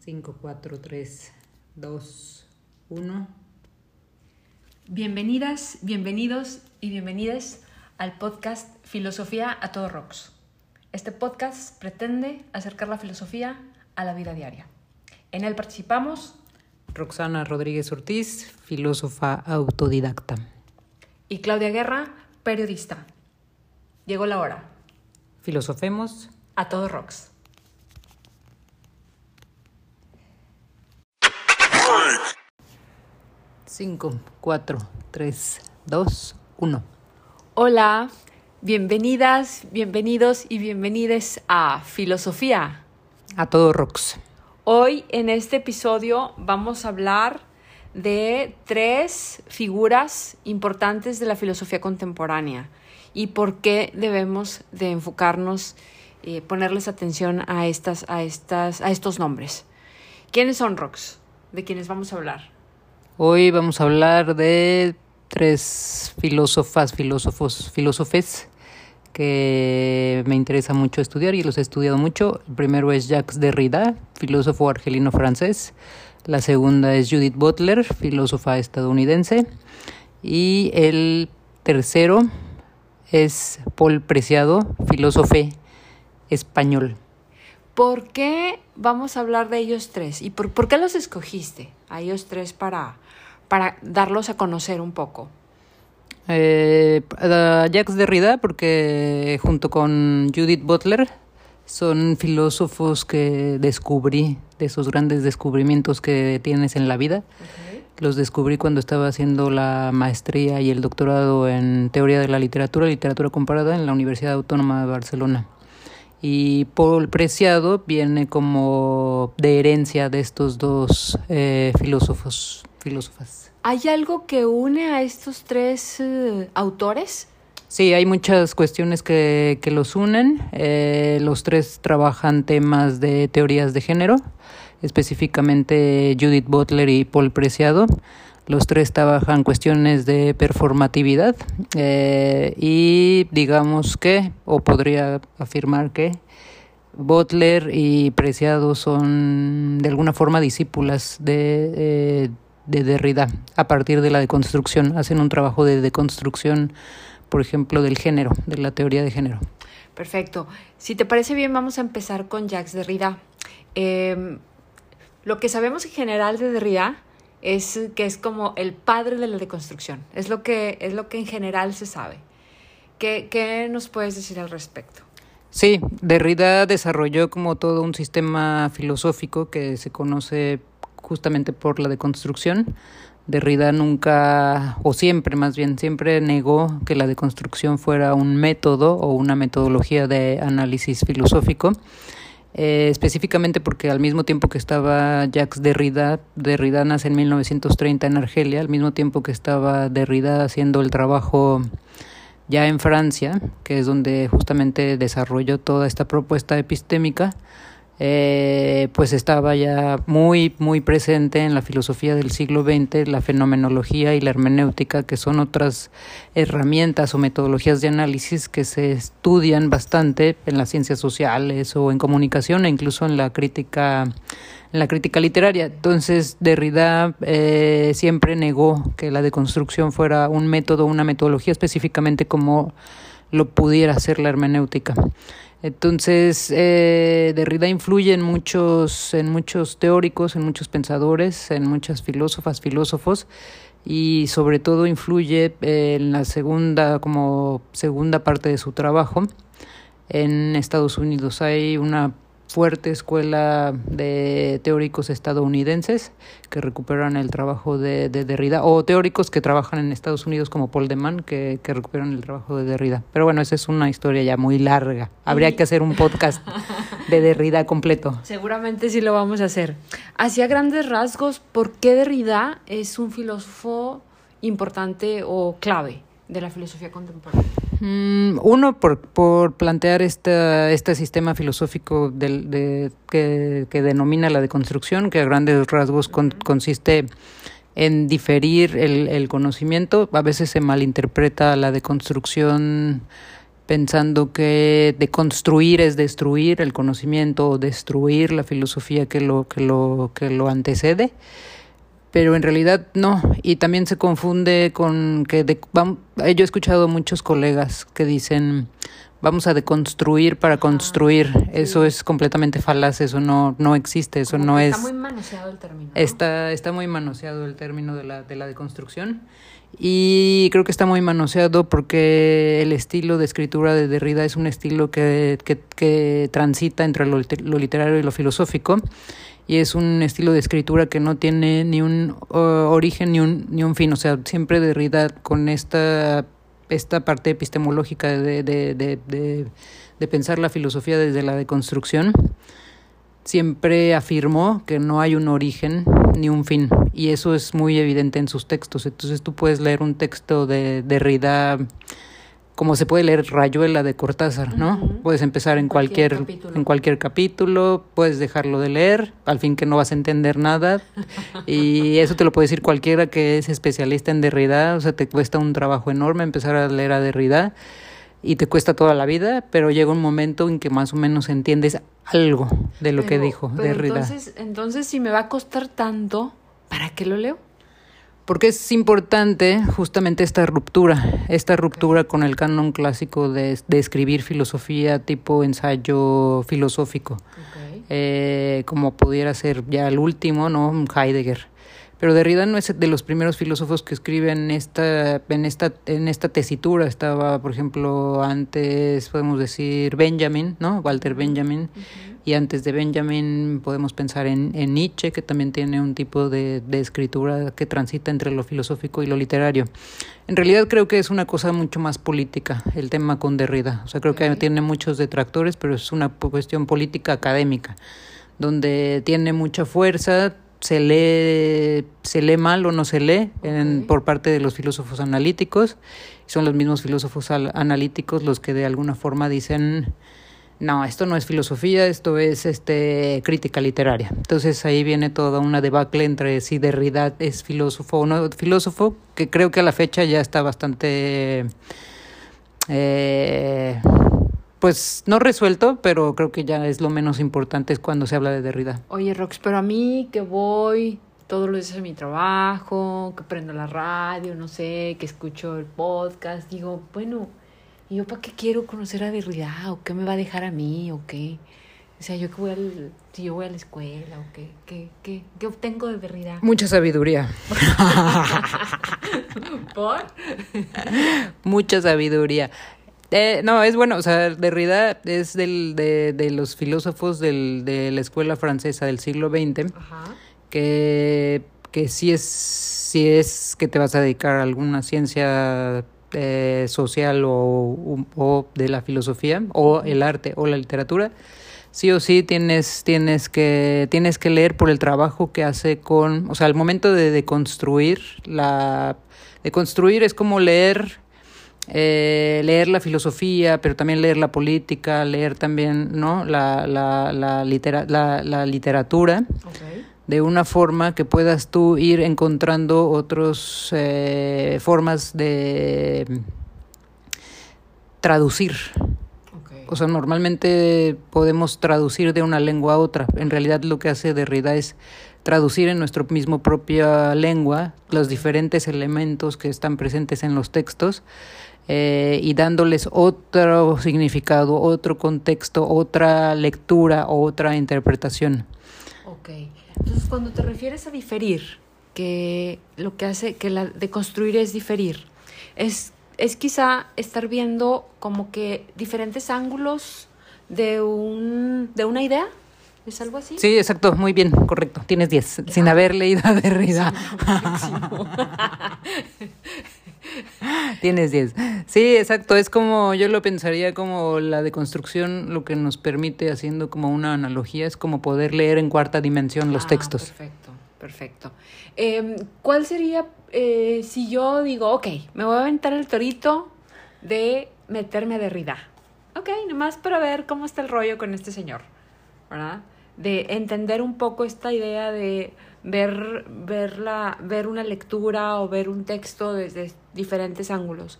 5, 4, 3, 2, 1. Bienvenidas, bienvenidos y bienvenidas al podcast Filosofía a todo rocks. Este podcast pretende acercar la filosofía a la vida diaria. En él participamos Roxana Rodríguez Ortiz, filósofa autodidacta. y Claudia Guerra, periodista. Llegó la hora. Filosofemos. A todo rocks. Cinco, cuatro, tres, dos, uno. Hola, bienvenidas, bienvenidos y bienvenides a Filosofía. A todo rocks. Hoy en este episodio vamos a hablar de tres figuras importantes de la filosofía contemporánea y por qué debemos de enfocarnos, eh, ponerles atención a, estas, a, estas, a estos nombres. ¿Quiénes son Rox? ¿De quiénes vamos a hablar? Hoy vamos a hablar de tres filósofas, filósofos, filósofes que me interesa mucho estudiar y los he estudiado mucho. El primero es Jacques Derrida, filósofo argelino francés. La segunda es Judith Butler, filósofa estadounidense. Y el tercero es Paul Preciado, filósofo español. ¿Por qué vamos a hablar de ellos tres? ¿Y por, por qué los escogiste a ellos tres para, para darlos a conocer un poco? Eh, a Jacques Derrida, porque junto con Judith Butler son filósofos que descubrí, de esos grandes descubrimientos que tienes en la vida. Los descubrí cuando estaba haciendo la maestría y el doctorado en teoría de la literatura, literatura comparada en la Universidad Autónoma de Barcelona. Y Paul Preciado viene como de herencia de estos dos eh, filósofos, filósofas. ¿Hay algo que une a estos tres eh, autores? Sí, hay muchas cuestiones que, que los unen. Eh, los tres trabajan temas de teorías de género, específicamente Judith Butler y Paul Preciado. Los tres trabajan cuestiones de performatividad eh, y digamos que, o podría afirmar que, Butler y Preciado son de alguna forma discípulas de, eh, de Derrida a partir de la deconstrucción. Hacen un trabajo de deconstrucción, por ejemplo, del género, de la teoría de género. Perfecto. Si te parece bien, vamos a empezar con Jacques Derrida. Eh, lo que sabemos en general de Derrida es que es como el padre de la deconstrucción. Es lo que, es lo que en general se sabe. ¿Qué, ¿Qué nos puedes decir al respecto? Sí, Derrida desarrolló como todo un sistema filosófico que se conoce justamente por la deconstrucción. Derrida nunca, o siempre más bien, siempre negó que la deconstrucción fuera un método o una metodología de análisis filosófico. Eh, específicamente porque al mismo tiempo que estaba Jacques Derrida, Derrida nace en 1930 en Argelia, al mismo tiempo que estaba Derrida haciendo el trabajo ya en Francia, que es donde justamente desarrolló toda esta propuesta epistémica, eh, pues estaba ya muy, muy presente en la filosofía del siglo XX, la fenomenología y la hermenéutica, que son otras herramientas o metodologías de análisis que se estudian bastante en las ciencias sociales o en comunicación e incluso en la crítica en la crítica literaria. Entonces, Derrida eh, siempre negó que la deconstrucción fuera un método, una metodología específicamente como lo pudiera ser la hermenéutica. Entonces, eh, Derrida influye en muchos, en muchos teóricos, en muchos pensadores, en muchas filósofas, filósofos, y sobre todo influye en la segunda, como segunda parte de su trabajo en Estados Unidos. Hay una fuerte escuela de teóricos estadounidenses que recuperan el trabajo de, de, Derrida, o teóricos que trabajan en Estados Unidos como Paul de Man, que, que, recuperan el trabajo de Derrida. Pero bueno, esa es una historia ya muy larga. Habría que hacer un podcast de Derrida completo. Seguramente sí lo vamos a hacer. Hacia grandes rasgos, ¿por qué Derrida es un filósofo importante o clave de la filosofía contemporánea? Uno, por, por plantear esta, este sistema filosófico de, que, que, denomina la deconstrucción, que a grandes rasgos con, consiste en diferir el, el, conocimiento. A veces se malinterpreta la deconstrucción pensando que deconstruir es destruir el conocimiento o destruir la filosofía que lo, que lo, que lo antecede pero en realidad no. Y también se confunde con que de, yo he escuchado muchos colegas que dicen vamos a deconstruir para construir. Eso es completamente falaz, eso no, no existe, eso no es... Está muy manoseado el término. Está, está muy manoseado el término de la, de la deconstrucción. Y creo que está muy manoseado porque el estilo de escritura de Derrida es un estilo que, que, que transita entre lo, lo literario y lo filosófico y es un estilo de escritura que no tiene ni un origen ni un, ni un fin, o sea, siempre Derrida con esta, esta parte epistemológica de, de, de, de, pensar la filosofía desde la deconstrucción, siempre afirmó que no hay un origen ni un fin, y eso es muy evidente en sus textos. Entonces tú puedes leer un texto de Derrida como se puede leer Rayuela de Cortázar, ¿no? Puedes empezar en cualquier, capítulo. en cualquier capítulo, puedes dejarlo de leer, al fin que no vas a entender nada, y eso te lo puede decir cualquiera que es especialista en Derrida, o sea, te cuesta un trabajo enorme empezar a leer a Derrida, y te cuesta toda la vida, pero llega un momento en que más o menos entiendes algo de lo que dijo Derrida. Entonces, entonces, si me va a costar tanto, ¿para qué lo leo? Porque es importante justamente esta ruptura, esta ruptura con el canon clásico de, de escribir filosofía tipo ensayo filosófico, eh, como pudiera ser ya el último, ¿no? Heidegger. Pero Derrida no es de los primeros filósofos que escriben esta, en, esta, en esta tesitura. Estaba, por ejemplo, antes, podemos decir, Benjamin, ¿no? Walter Benjamin. Y antes de Benjamin podemos pensar en, en Nietzsche, que también tiene un tipo de, de, escritura que transita entre lo filosófico y lo literario. En realidad creo que es una cosa mucho más política el tema con Derrida. O sea, creo que tiene muchos detractores, pero es una cuestión política académica, donde tiene mucha fuerza, se lee, se lee mal o no se lee en, por parte de los filósofos analíticos. Son los mismos filósofos analíticos los que de alguna forma dicen, no, esto no es filosofía, esto es este crítica literaria. Entonces ahí viene toda una debacle entre si Derrida es filósofo o no filósofo, que creo que a la fecha ya está bastante... Eh, pues no resuelto, pero creo que ya es lo menos importante es cuando se habla de Derrida. Oye, Rox, pero a mí que voy todos los días a mi trabajo, que prendo la radio, no sé, que escucho el podcast, digo, bueno, ¿y yo para qué quiero conocer a Derrida? ¿O qué me va a dejar a mí? ¿O qué? O sea, yo que voy al, si yo voy a la escuela o qué, qué, qué, qué obtengo de Derrida. Mucha sabiduría. ¿Por? Mucha sabiduría. Eh, no, es bueno, o sea, Derrida es del, de, de los filósofos del, de la escuela francesa del siglo XX, que, que sí, es, sí es que te vas a dedicar a alguna ciencia eh, social o, o, de la filosofía, o el arte, o la literatura, sí o sí tienes, tienes, que, tienes que leer por el trabajo que hace con, o sea, al momento de, de construir, la, de construir es como leer eh, leer la filosofía, pero también leer la política, leer también ¿no? la, la, la, litera la, la literatura, okay. de una forma que puedas tú ir encontrando otras eh, formas de traducir. Okay. O sea, normalmente podemos traducir de una lengua a otra. En realidad lo que hace Derrida es traducir en nuestra mismo propia lengua los diferentes elementos que están presentes en los textos eh, y dándoles otro significado, otro contexto, otra lectura, otra interpretación. Ok, entonces cuando te refieres a diferir, que lo que hace que la de construir es diferir, es, es quizá estar viendo como que diferentes ángulos de, un, de una idea. ¿Es algo así? Sí, exacto, muy bien, correcto. Tienes 10, sin haber leído a Derrida. Tienes 10. Sí, exacto. Es como, yo lo pensaría como la deconstrucción, lo que nos permite, haciendo como una analogía, es como poder leer en cuarta dimensión los ah, textos. Perfecto, perfecto. Eh, ¿Cuál sería eh, si yo digo, ok, me voy a aventar el torito de meterme a Derrida? Ok, nomás para ver cómo está el rollo con este señor, ¿verdad? De entender un poco esta idea de ver, ver, la, ver una lectura o ver un texto desde diferentes ángulos.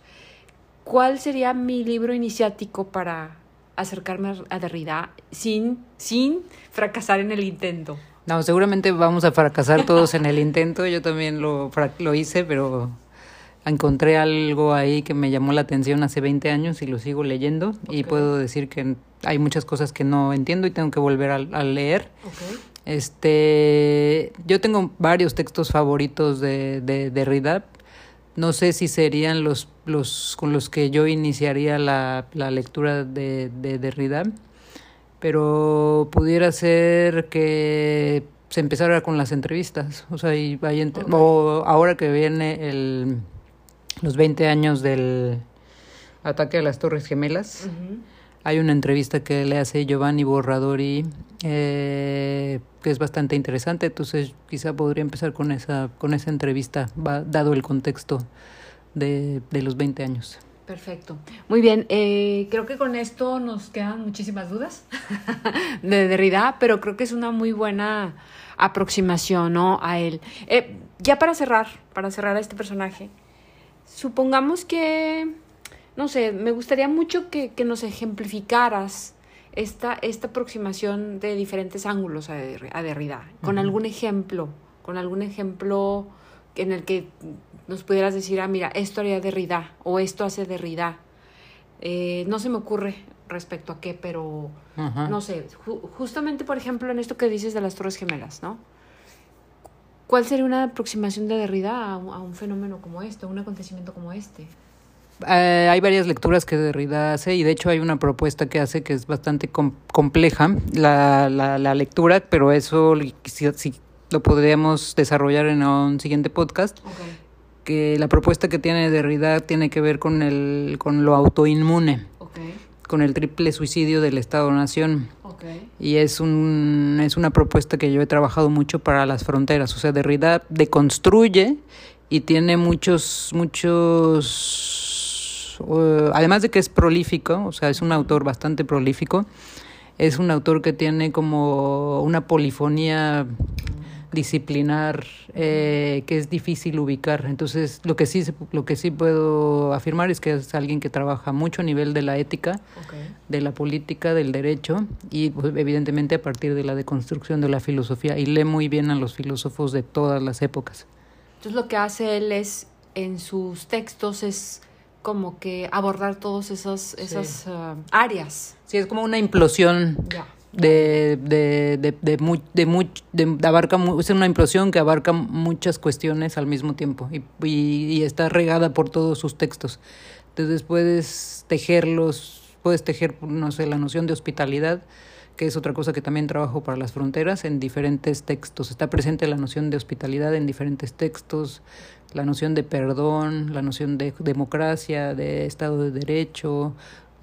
¿cuál sería mi libro iniciático para acercarme a Derrida sin, sin fracasar en el intento? No, seguramente vamos a fracasar todos en el intento. Yo también lo, lo hice, pero encontré algo ahí que me llamó la atención hace 20 años y lo sigo leyendo. Y puedo decir que hay muchas cosas que no entiendo y tengo que volver a, leer. Este, yo tengo varios textos favoritos de, de, Derrida. No sé si serían los, los con los que yo iniciaría la, la lectura de, de Derrida pero pudiera ser que se empezara con las entrevistas, o sea, y vaya o ahora que viene el, los 20 años del ataque a las Torres Gemelas, hay una entrevista que le hace Giovanni Borradori eh, que es bastante interesante, entonces quizá podría empezar con esa con esa entrevista, dado el contexto de, de los 20 años. Perfecto. Muy bien, eh, creo que con esto nos quedan muchísimas dudas de Derrida, pero creo que es una muy buena aproximación ¿no? a él. Eh, ya para cerrar, para cerrar a este personaje, supongamos que, no sé, me gustaría mucho que, que nos ejemplificaras esta, esta aproximación de diferentes ángulos a, Derrida, con algún ejemplo, con algún ejemplo en el que nos pudieras decir, ah, mira, esto haría Derrida o esto hace Derrida. Eh, no se me ocurre respecto a qué, pero no sé, justamente por ejemplo en esto que dices de las Torres Gemelas, ¿no? ¿Cuál sería una aproximación de Derrida a, un fenómeno como este, a un acontecimiento como este? Eh, hay varias lecturas que Derrida hace y de hecho hay una propuesta que hace que es bastante compleja la, la, la, lectura, pero eso si, lo podríamos desarrollar en un siguiente podcast. Que la propuesta que tiene Derrida tiene que ver con, el, con lo autoinmune, con el triple suicidio del Estado-Nación. Y es, un, es una propuesta que yo he trabajado mucho para las fronteras. O sea, Derrida deconstruye y tiene muchos, muchos, uh, además de que es prolífico, o sea, es un autor bastante prolífico, es un autor que tiene como una polifonía disciplinar eh, que es difícil ubicar. Entonces, lo que sí lo que sí puedo afirmar es que es alguien que trabaja mucho a nivel de la ética, de la política, del derecho y pues, evidentemente a partir de la deconstrucción de la filosofía y lee muy bien a los filósofos de todas las épocas. Entonces, lo que hace él es en sus textos es como que abordar todas esas esas ah, áreas. Sí, es como una implosión de, de, de, de, de, de, abarca, es una implosión que abarca muchas cuestiones al mismo tiempo y, y, está regada por todos sus textos. Entonces puedes tejerlos, puedes tejer, no sé, la noción de hospitalidad, que es otra cosa que también trabajo para las fronteras, en diferentes textos. Está presente la noción de hospitalidad en diferentes textos, la noción de perdón, la noción de democracia, de Estado de Derecho,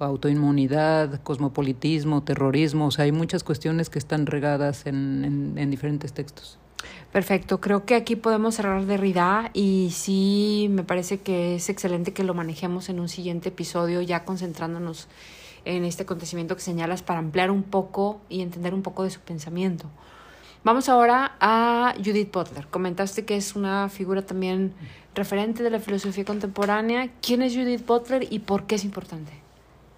autoinmunidad, cosmopolitismo, terrorismo, o sea, hay muchas cuestiones que están regadas en, en, diferentes textos. Perfecto, creo que aquí podemos cerrar Derrida y sí me parece que es excelente que lo manejemos en un siguiente episodio ya concentrándonos en este acontecimiento que señalas para ampliar un poco y entender un poco de su pensamiento. Vamos ahora a Judith Butler. Comentaste que es una figura también referente de la filosofía contemporánea. ¿Quién es Judith Butler y por qué es importante?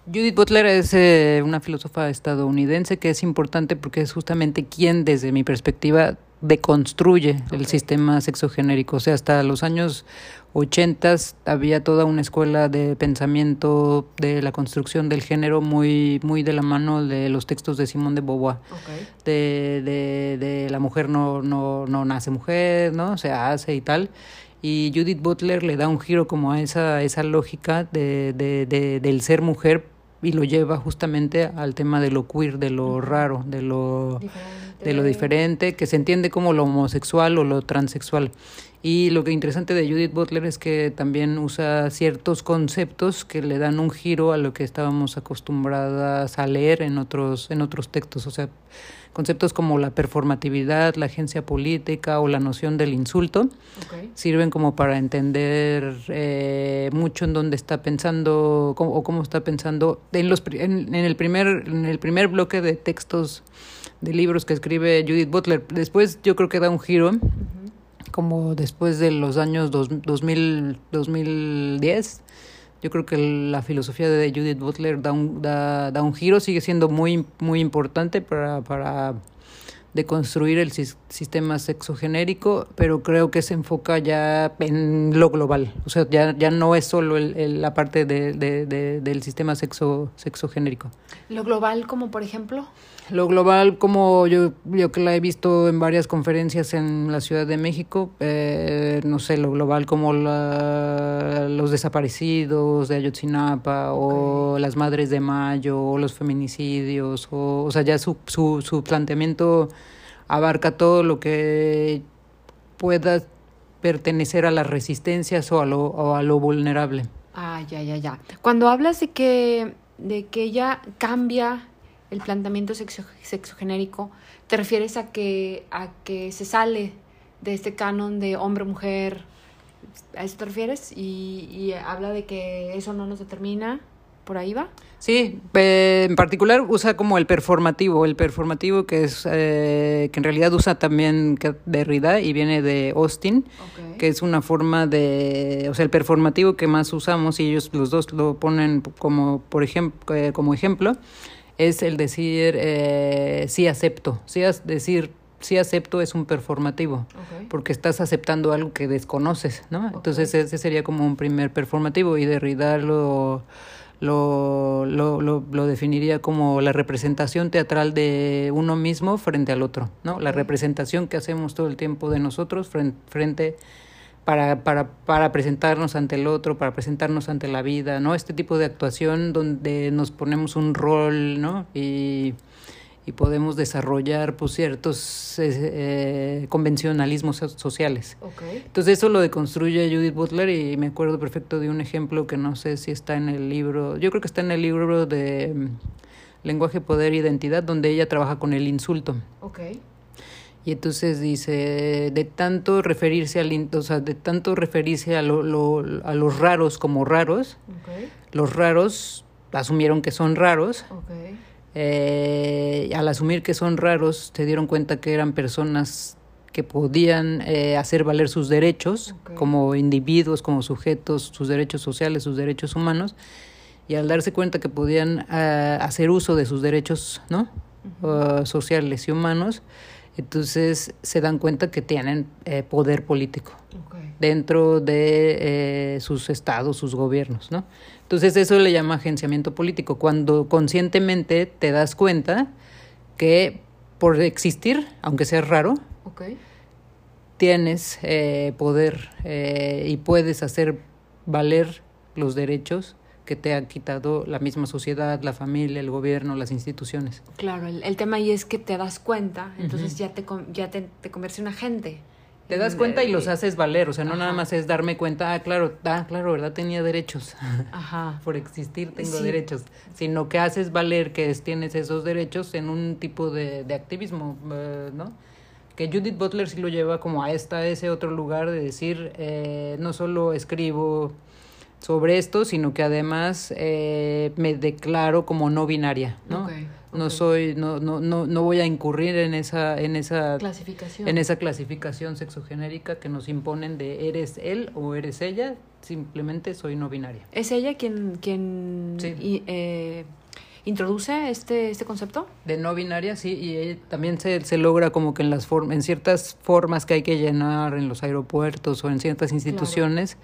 Judith Butler es eh, una filósofa estadounidense que es importante porque es justamente quien, desde mi perspectiva, deconstruye el sistema sexogenérico. O sea, hasta los años 80 había toda una escuela de pensamiento de la construcción del género muy, muy de la mano de los textos de Simón de Beauvoir. De, de, de, la mujer no, no, no nace mujer, ¿no? Se hace y tal y Judith Butler le da un giro como a esa, esa lógica de, de, de, del ser mujer y lo lleva justamente al tema de lo queer, de lo raro, de lo diferente. de lo diferente, que se entiende como lo homosexual o lo transexual. Y lo que interesante de Judith Butler es que también usa ciertos conceptos que le dan un giro a lo que estábamos acostumbradas a leer en otros en otros textos, o sea, Conceptos como la performatividad, la agencia política o la noción del insulto sirven como para entender eh, mucho en dónde está pensando o cómo está pensando en, los, en, el primer, en el primer bloque de textos de libros que escribe Judith Butler. Después yo creo que da un giro. como después de los años dos, 2000, 2010, yo creo que la filosofía de Judith Butler da un, da, da un giro, sigue siendo muy, muy importante para, para de construir el sistema sexogenérico, pero creo que se enfoca ya en lo global. O sea, ya, ya no es solo el, la parte de, de, del sistema sexo, sexogenérico. ¿Lo global como por ejemplo? Lo global, como yo, yo que la he visto en varias conferencias en la Ciudad de México, eh, no sé, lo global como la, los desaparecidos de Ayotzinapa o las madres de Mayo o los feminicidios, o, o sea, ya su, su, su planteamiento abarca todo lo que pueda pertenecer a las resistencias o a lo, a lo vulnerable. Ah, ya, ya, ya. Cuando hablas de que, de que ella cambia el planteamiento sexo, sexogenérico, ¿te refieres a que, a que se sale de este canon de hombre-mujer? ¿A eso te refieres? Y, y habla de que eso no nos determina. ¿Por ahí va? Sí, en particular usa como el performativo, el performativo que es eh, que en realidad usa también Derrida y viene de Austin, que es una forma de, o sea, el performativo que más usamos y ellos los dos lo ponen como por ejemplo, eh, como ejemplo es el decir eh, sí acepto, sí decir sí acepto es un performativo, porque estás aceptando algo que desconoces, ¿no? Entonces ese sería como un primer performativo y Derrida lo, lo, lo, lo, definiría como la representación teatral de uno mismo frente al otro, ¿no? La representación que hacemos todo el tiempo de nosotros frente, frente para, para, para presentarnos ante el otro, para presentarnos ante la vida, ¿no? Este tipo de actuación donde nos ponemos un rol, ¿no? Y, y podemos desarrollar pues, ciertos eh, convencionalismos sociales. Entonces eso lo deconstruye Judith Butler y me acuerdo perfecto de un ejemplo que no sé si está en el libro, yo creo que está en el libro de mm, Lenguaje, Poder e Identidad, donde ella trabaja con el insulto. Okay. Y entonces dice, de tanto referirse al, o sea, de tanto referirse a, lo, lo, a los raros como raros, los raros asumieron que son raros. Eh, al asumir que son raros, se dieron cuenta que eran personas que podían eh, hacer valer sus derechos como individuos, como sujetos, sus derechos sociales, sus derechos humanos, y al darse cuenta que podían eh, hacer uso de sus derechos ¿no? Uh, sociales y humanos, entonces se dan cuenta que tienen eh, poder político dentro de sus estados, sus gobiernos, ¿no? Entonces eso le llama agenciamiento político, cuando conscientemente te das cuenta que por existir, aunque sea raro, tienes eh, poder y puedes hacer valer los derechos que te ha quitado la misma sociedad, la familia, el gobierno, las instituciones. Claro, el, tema ahí es que te das cuenta, entonces ya te ya te, te conviertes en un agente. Te das cuenta y los haces valer, o sea, no nada más es darme cuenta, ah, claro, ah, claro, ¿verdad? Tenía derechos. Ajá. Por existir tengo derechos, sino que haces valer que tienes esos derechos en un tipo de, de activismo, eh, ¿no? Que Judith Butler sí lo lleva como a esta, ese otro lugar de decir, eh, no solo escribo sobre esto, sino que además eh, me declaro como no binaria, ¿no? No soy, no, no, no, no voy a incurrir en esa, en esa clasificación, en esa clasificación sexogenérica que nos imponen de eres él o eres ella, simplemente soy no binaria. ¿Es ella quien, quien eh, introduce este, este concepto? De no binaria, sí, y también se, se logra como que en las en ciertas formas que hay que llenar en los aeropuertos o en ciertas instituciones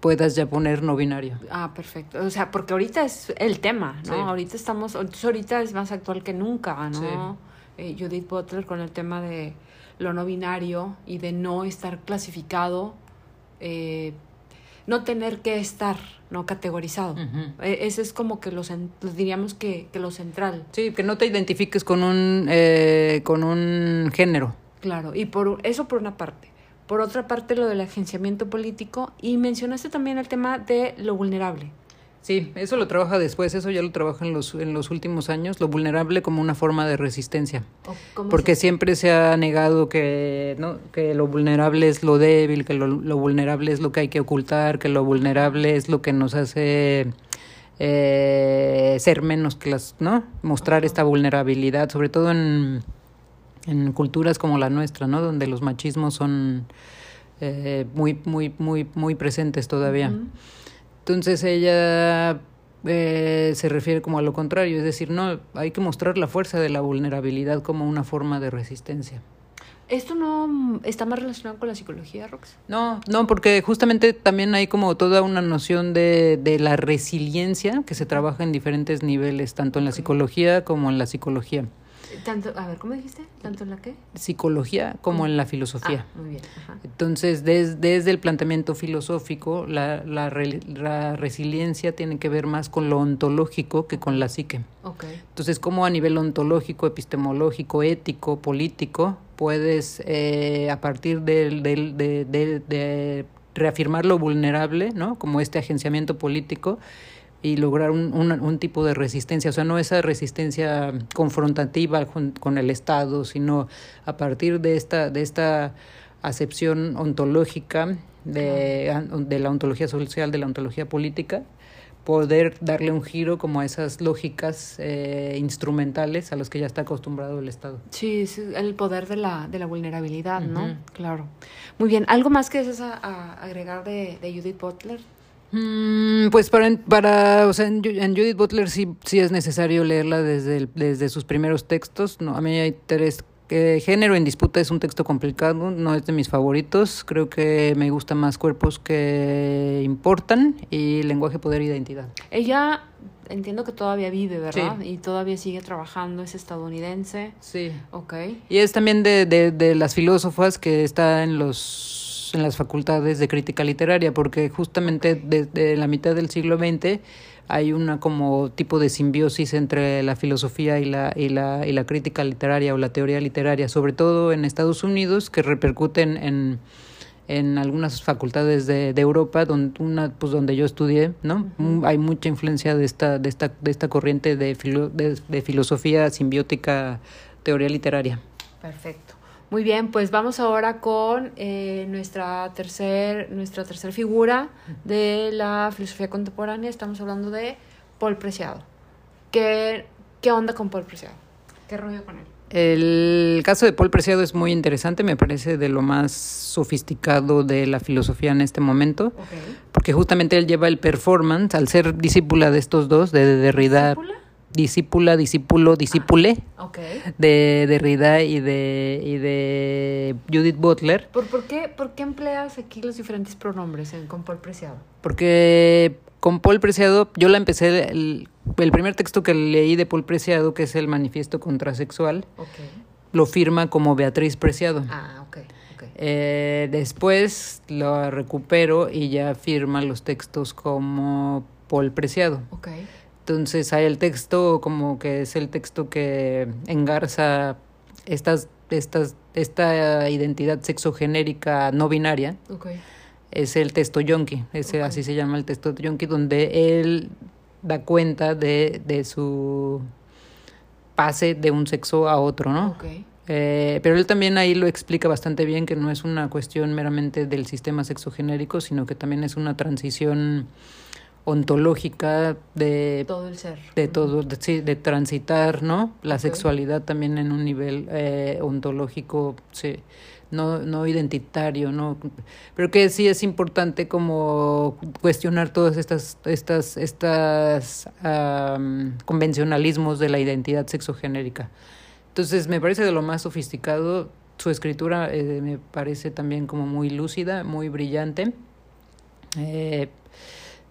puedas ya poner no binario. Ah, perfecto. O sea, porque ahorita es el tema, ¿no? Ahorita estamos, ahorita es más actual que nunca, ¿no? Eh, Judith Butler con el tema de lo no binario y de no estar clasificado, eh, no tener que estar no categorizado. E, ese es como que lo, diríamos que, que, lo central. Sí, que no te identifiques con un, eh, con un género. Claro, y por eso por una parte. Por otra parte, lo del agenciamiento político y mencionaste también el tema de lo vulnerable. Sí, eso lo trabaja después, eso ya lo trabaja en los, en los últimos años, lo vulnerable como una forma de resistencia. Porque siempre se ha negado que, ¿no? que lo vulnerable es lo débil, que lo, lo, vulnerable es lo que hay que ocultar, que lo vulnerable es lo que nos hace eh, ser menos que las, ¿no? Mostrar esta vulnerabilidad, sobre todo en en culturas como la nuestra, ¿no? Donde los machismos son eh, muy, muy, muy, muy presentes todavía. Entonces ella eh, se refiere como a lo contrario, es decir, no, hay que mostrar la fuerza de la vulnerabilidad como una forma de resistencia. ¿Esto no está más relacionado con la psicología, Rox? No, no, porque justamente también hay como toda una noción de, de la resiliencia que se trabaja en diferentes niveles, tanto en la psicología como en la psicología. Tanto, a ver, ¿cómo dijiste? ¿Tanto en la qué? Psicología como en la filosofía. Ah, muy bien. Ajá. Entonces, des- desde el planteamiento filosófico, la, la, re- la resiliencia tiene que ver más con lo ontológico que con la psique. Entonces, ¿cómo a nivel ontológico, epistemológico, ético, político, puedes, eh, a partir del, del- de, de- de reafirmar lo vulnerable, ¿no? Como este agenciamiento político, y lograr un, un, un tipo de resistencia, o sea, no esa resistencia confrontativa con, con el Estado, sino a partir de esta, de esta acepción ontológica de, de la ontología social, de la ontología política, poder darle un giro como a esas lógicas eh, instrumentales a los que ya está acostumbrado el Estado. Sí, es el poder de la, de la vulnerabilidad, ¿no? Claro. Muy bien. ¿Algo más que deseas a- a agregar de, de Judith Butler? Mm, pues para, para o sea, en, Ju- en Judith Butler sí, sí es necesario leerla desde, el- desde sus primeros textos. No, a mí hay tres. Género en disputa es un texto complicado, no es de mis favoritos. Creo que me gusta más cuerpos que importan y lenguaje, poder, identidad. Ella entiendo que todavía vive, ¿verdad? Sí. Y todavía sigue trabajando, es estadounidense. Sí. Ok. Y es también de, de, de las filósofas que está en los en las facultades de crítica literaria, porque justamente desde la mitad del siglo XX hay una como tipo de simbiosis entre la filosofía y la, y la, y la crítica literaria o la teoría literaria, sobre todo en Estados Unidos, que repercuten en, en algunas facultades de, de Europa, donde una, pues donde yo estudié, ¿no? Mm, Hay mucha influencia de esta, de esta, de esta corriente de, filo- de, de filosofía simbiótica, teoría literaria. Perfecto. Muy bien, pues vamos ahora con eh, nuestra tercer, nuestra tercer figura de la filosofía contemporánea. Estamos hablando de Paul Preciado. ¿Qué, qué onda con Paul Preciado? ¿Qué rollo con él? El caso de Paul Preciado es muy interesante, me parece de lo más sofisticado de la filosofía en este momento, Ok. porque justamente él lleva el performance, al ser discípula de estos dos, de Derrida, ¿Discípula? Discípula, discípulo, discípule, Ok. de Derrida y de, y de Judith Butler, ¿Por, por, qué, ¿Por qué empleas aquí los diferentes pronombres en, con Paul Preciado? porque con Paul Preciado, yo la empecé, el, el primer texto que leí de Paul Preciado, que es el Manifiesto Contrasexual, Ok. lo firma como Beatriz Preciado. Ah, ok. ok. Eh, después lo recupero y ya firma los textos como Paul Preciado. Ok. Entonces hay el texto como que es el texto que engarza estas, estas, esta identidad sexogenérica no binaria. Es el texto yonki, ese, Ok. así se llama el texto yonki, donde él da cuenta de, de su pase de un sexo a otro, ¿no? Eh, pero él también ahí lo explica bastante bien que no es una cuestión meramente del sistema sexogenérico, sino que también es una transición ontológica de, Todo el ser. de todo, de, sí, de transitar, ¿no? La sexualidad también en un nivel eh, ontológico, sí, no, no identitario, ¿no? Pero que sí es importante como cuestionar todos estas, estas, estas am, convencionalismos de la identidad sexogenérica. Entonces me parece de lo más sofisticado. Su escritura eh, me parece también como muy lúcida, muy brillante. Eh,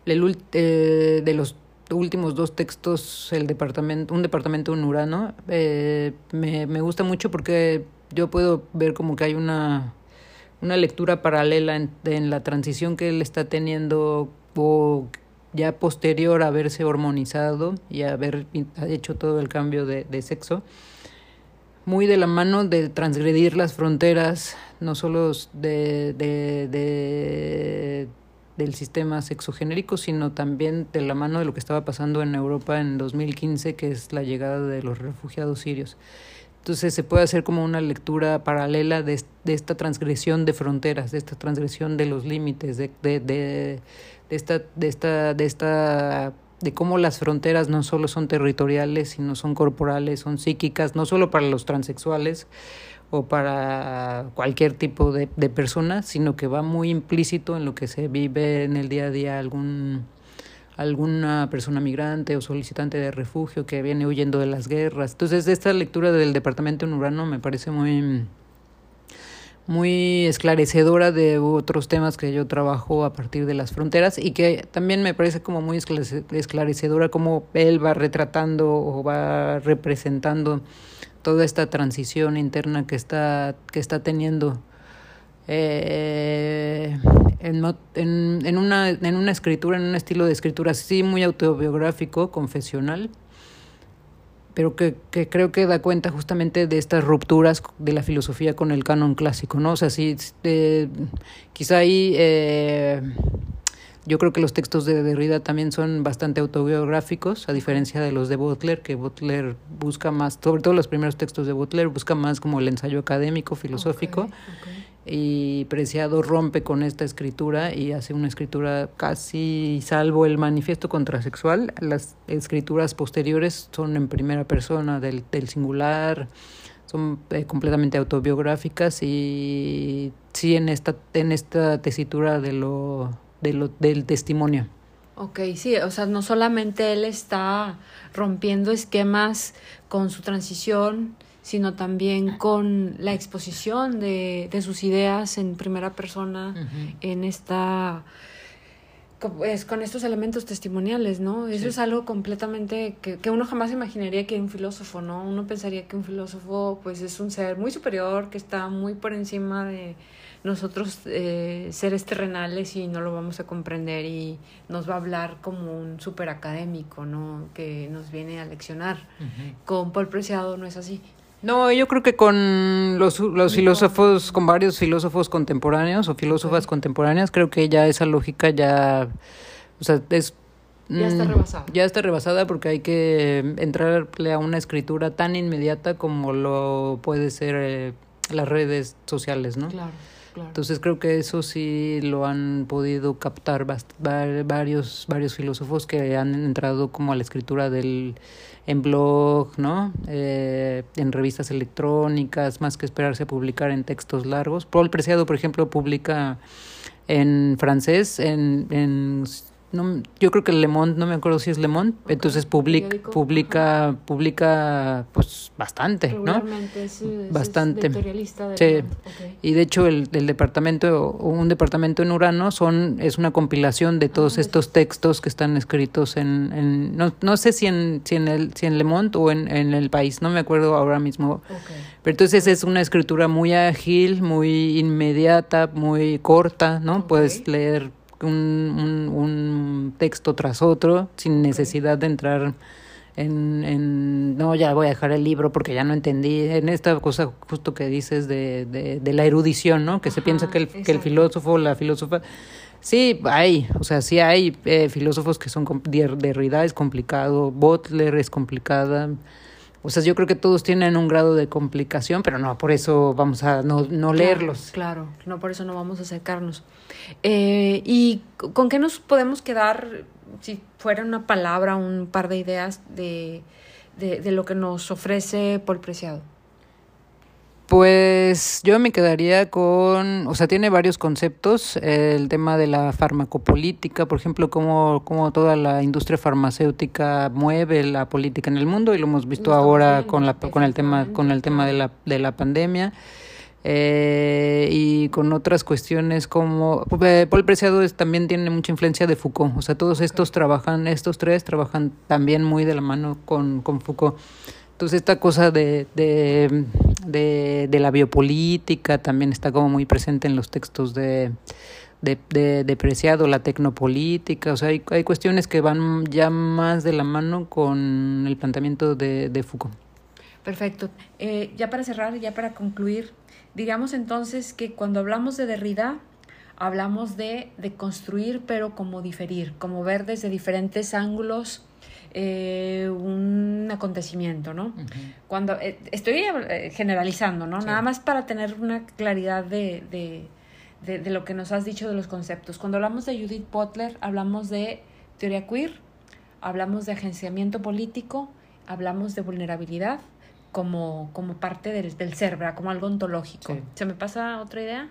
el eh, de los últimos dos textos, el departamento, un departamento en Urano, eh, me, me gusta mucho porque yo puedo ver como que hay una, una lectura paralela en, la transición que él está teniendo o ya posterior a haberse hormonizado y haber hecho todo el cambio de, de sexo. Muy de la mano de transgredir las fronteras, no solo de, de- del sistema sexogenérico, sino también de la mano de lo que estaba pasando en Europa en 2015, que es la llegada de los refugiados sirios. Entonces se puede hacer como una lectura paralela de, de esta transgresión de fronteras, de esta transgresión de los límites, de, de, de, de esta, de esta, de esta de cómo las fronteras no solo son territoriales, sino son corporales, son psíquicas, no solo para los transexuales o para cualquier tipo de, de persona, sino que va muy implícito en lo que se vive en el día a día algún alguna persona migrante o solicitante de refugio que viene huyendo de las guerras. Entonces, esta lectura del departamento en Urano me parece muy muy esclarecedora de otros temas que yo trabajo a partir de las fronteras y que también me parece como muy esclarecedora cómo él va retratando o va representando toda esta transición interna que está, que está teniendo eh, en, en, una, en una escritura, en un estilo de escritura así muy autobiográfico, confesional, pero que, que, creo que da cuenta justamente de estas rupturas de la filosofía con el canon clásico, ¿no? O sea, sí, eh, quizá ahí eh, yo creo que los textos de Derrida también son bastante autobiográficos, a diferencia de los de Butler, que Butler busca más, sobre todo los primeros textos de Butler, busca más como el ensayo académico, filosófico y Preciado rompe con esta escritura y hace una escritura casi salvo el manifiesto contrasexual. Las escrituras posteriores son en primera persona del, del singular, son eh, completamente autobiográficas y sí en esta, en esta tesitura de lo, de lo, del testimonio. Ok, sí, o sea, no solamente él está rompiendo esquemas con su transición, sino también con la exposición de, de sus ideas en primera persona en esta pues, con estos elementos testimoniales, ¿no? Eso es algo completamente que, que, uno jamás imaginaría que un filósofo, ¿no? Uno pensaría que un filósofo, pues, es un ser muy superior, que está muy por encima de nosotros, eh, seres terrenales, y no lo vamos a comprender y nos va a hablar como un super académico, ¿no? Que nos viene a leccionar. Con Paul Preciado no es así. No, yo creo que con los, los filósofos, con varios filósofos contemporáneos o filósofas contemporáneas, creo que ya esa lógica ya, o sea, es... Ya está mm, rebasada. Ya está rebasada porque hay que entrarle a una escritura tan inmediata como lo puede ser eh, las redes sociales, ¿no? Claro. Entonces creo que eso sí lo han podido captar varios, varios filósofos que han entrado como a la escritura del en blog, ¿no? Eh, en revistas electrónicas, más que esperarse a publicar en textos largos. Paul Preciado, por ejemplo, publica en francés, en no, yo creo que Le Monde, no me acuerdo si es Le Monde, entonces publica, publica, publica, pues bastante, ¿no? Es, bastante. sí. Y de hecho el, el departamento, un departamento en Urano son, es una compilación de todos ah, estos textos que están escritos en, en no, no sé si en, si en el, si en Le Monde o en, en el país, no me acuerdo ahora mismo. Pero entonces es una escritura muy ágil, muy inmediata, muy corta, ¿no? Puedes leer un, un, texto tras otro sin necesidad de entrar en, en, no, ya voy a dejar el libro porque ya no entendí, en esta cosa justo que dices de, de, de la erudición, ¿no? Que se piensa que el, que el filósofo, la filósofa, sí, hay, o sea, sí hay eh, filósofos que son, Derrida es complicado, Butler es complicada, o sea, yo creo que todos tienen un grado de complicación, pero no, por eso vamos a no, no leerlos. Claro, no, por eso no vamos a acercarnos. Eh, ¿Y con qué nos podemos quedar, si fuera una palabra, un par de ideas de, de, de lo que nos ofrece Paul Preciado? Pues yo me quedaría con, o sea, tiene varios conceptos, el tema de la farmacopolítica, por ejemplo, cómo, cómo toda la industria farmacéutica mueve la política en el mundo y lo hemos visto ahora con la con el tema con el tema de la de la pandemia. Eh, y con otras cuestiones como eh, Paul Preciado también tiene mucha influencia de Foucault, o sea, todos estos trabajan, estos tres trabajan también muy de la mano con, con Foucault. Entonces esta cosa de, de, de, la biopolítica también está como muy presente en los textos de, de, Preciado, la tecnopolítica, o sea, hay, hay cuestiones que van ya más de la mano con el planteamiento de, de Foucault. Perfecto. Eh, ya para cerrar, ya para concluir, digamos entonces que cuando hablamos de Derrida, hablamos de, de construir, pero como diferir, como ver desde diferentes ángulos eh, un acontecimiento, ¿no? Cuando eh, estoy eh, generalizando, ¿no? Nada más para tener una claridad de, de, de, de, lo que nos has dicho de los conceptos. Cuando hablamos de Judith Butler, hablamos de teoría queer, hablamos de agenciamiento político, hablamos de vulnerabilidad como, como parte del, del ser, ¿verdad? Como algo ontológico. ¿Se me pasa otra idea?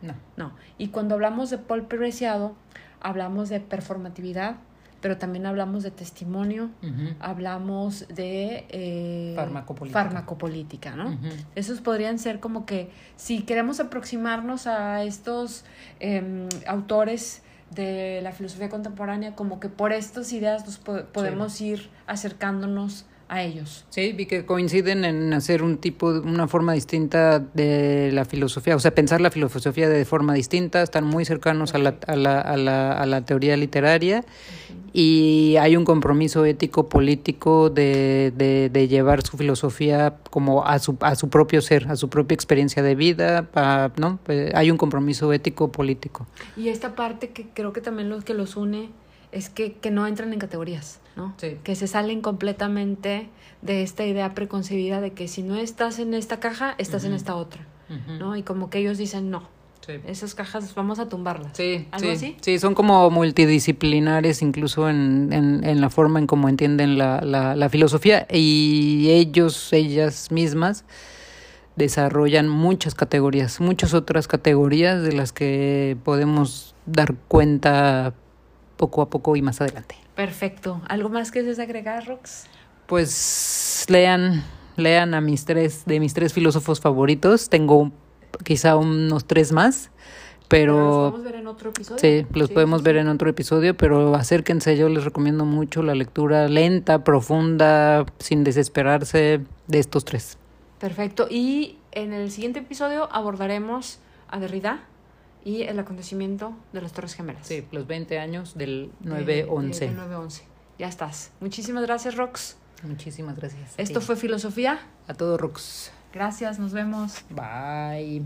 No. No. Y cuando hablamos de Paul Preciado, hablamos de performatividad, pero también hablamos de testimonio, hablamos de eh, farmacopolítica. farmacopolítica, ¿no? Esos podrían ser como que si queremos aproximarnos a estos em, autores de la filosofía contemporánea, como que por estas ideas nos podemos ir acercándonos a ellos. Sí, vi que coinciden en hacer un tipo, una forma distinta de la filosofía, o sea, pensar la filosofía de forma distinta, están muy cercanos a, la, a, la, a, la, a, la, teoría literaria y hay un compromiso ético político de, de, de, llevar su filosofía como a su, a su propio ser, a su propia experiencia de vida, ¿no? Pues hay un compromiso ético político. Y esta parte que creo que también lo que los une es que, que no entran en categorías, ¿no? Sí. Que se salen completamente de esta idea preconcebida de que si no estás en esta caja, estás uh -huh. en esta otra, uh -huh. ¿no? Y como que ellos dicen, no, sí. esas cajas vamos a tumbarlas. Sí, ¿Algo sí, así? sí, son como multidisciplinares incluso en, en, en la forma en cómo entienden la, la, la filosofía y ellos, ellas mismas desarrollan muchas categorías, muchas otras categorías de las que podemos dar cuenta poco a poco y más adelante. Perfecto. ¿Algo más que desees agregar, Rox? Pues lean, lean a mis tres, de mis tres filósofos favoritos. Tengo quizá unos tres más, pero... ¿Los podemos ver en otro episodio? Sí, los sí, podemos sí, ver en otro episodio, pero acérquense, yo les recomiendo mucho la lectura lenta, profunda, sin desesperarse de estos tres. Perfecto. Y en el siguiente episodio abordaremos a Derrida y el acontecimiento de las Torres Gemelas. Sí, los 20 años del 9-11. Del 9-11. Ya estás. Muchísimas gracias, Rox. Muchísimas gracias. Esto fue Filosofía. A todo, Rox. Gracias, nos vemos. Bye.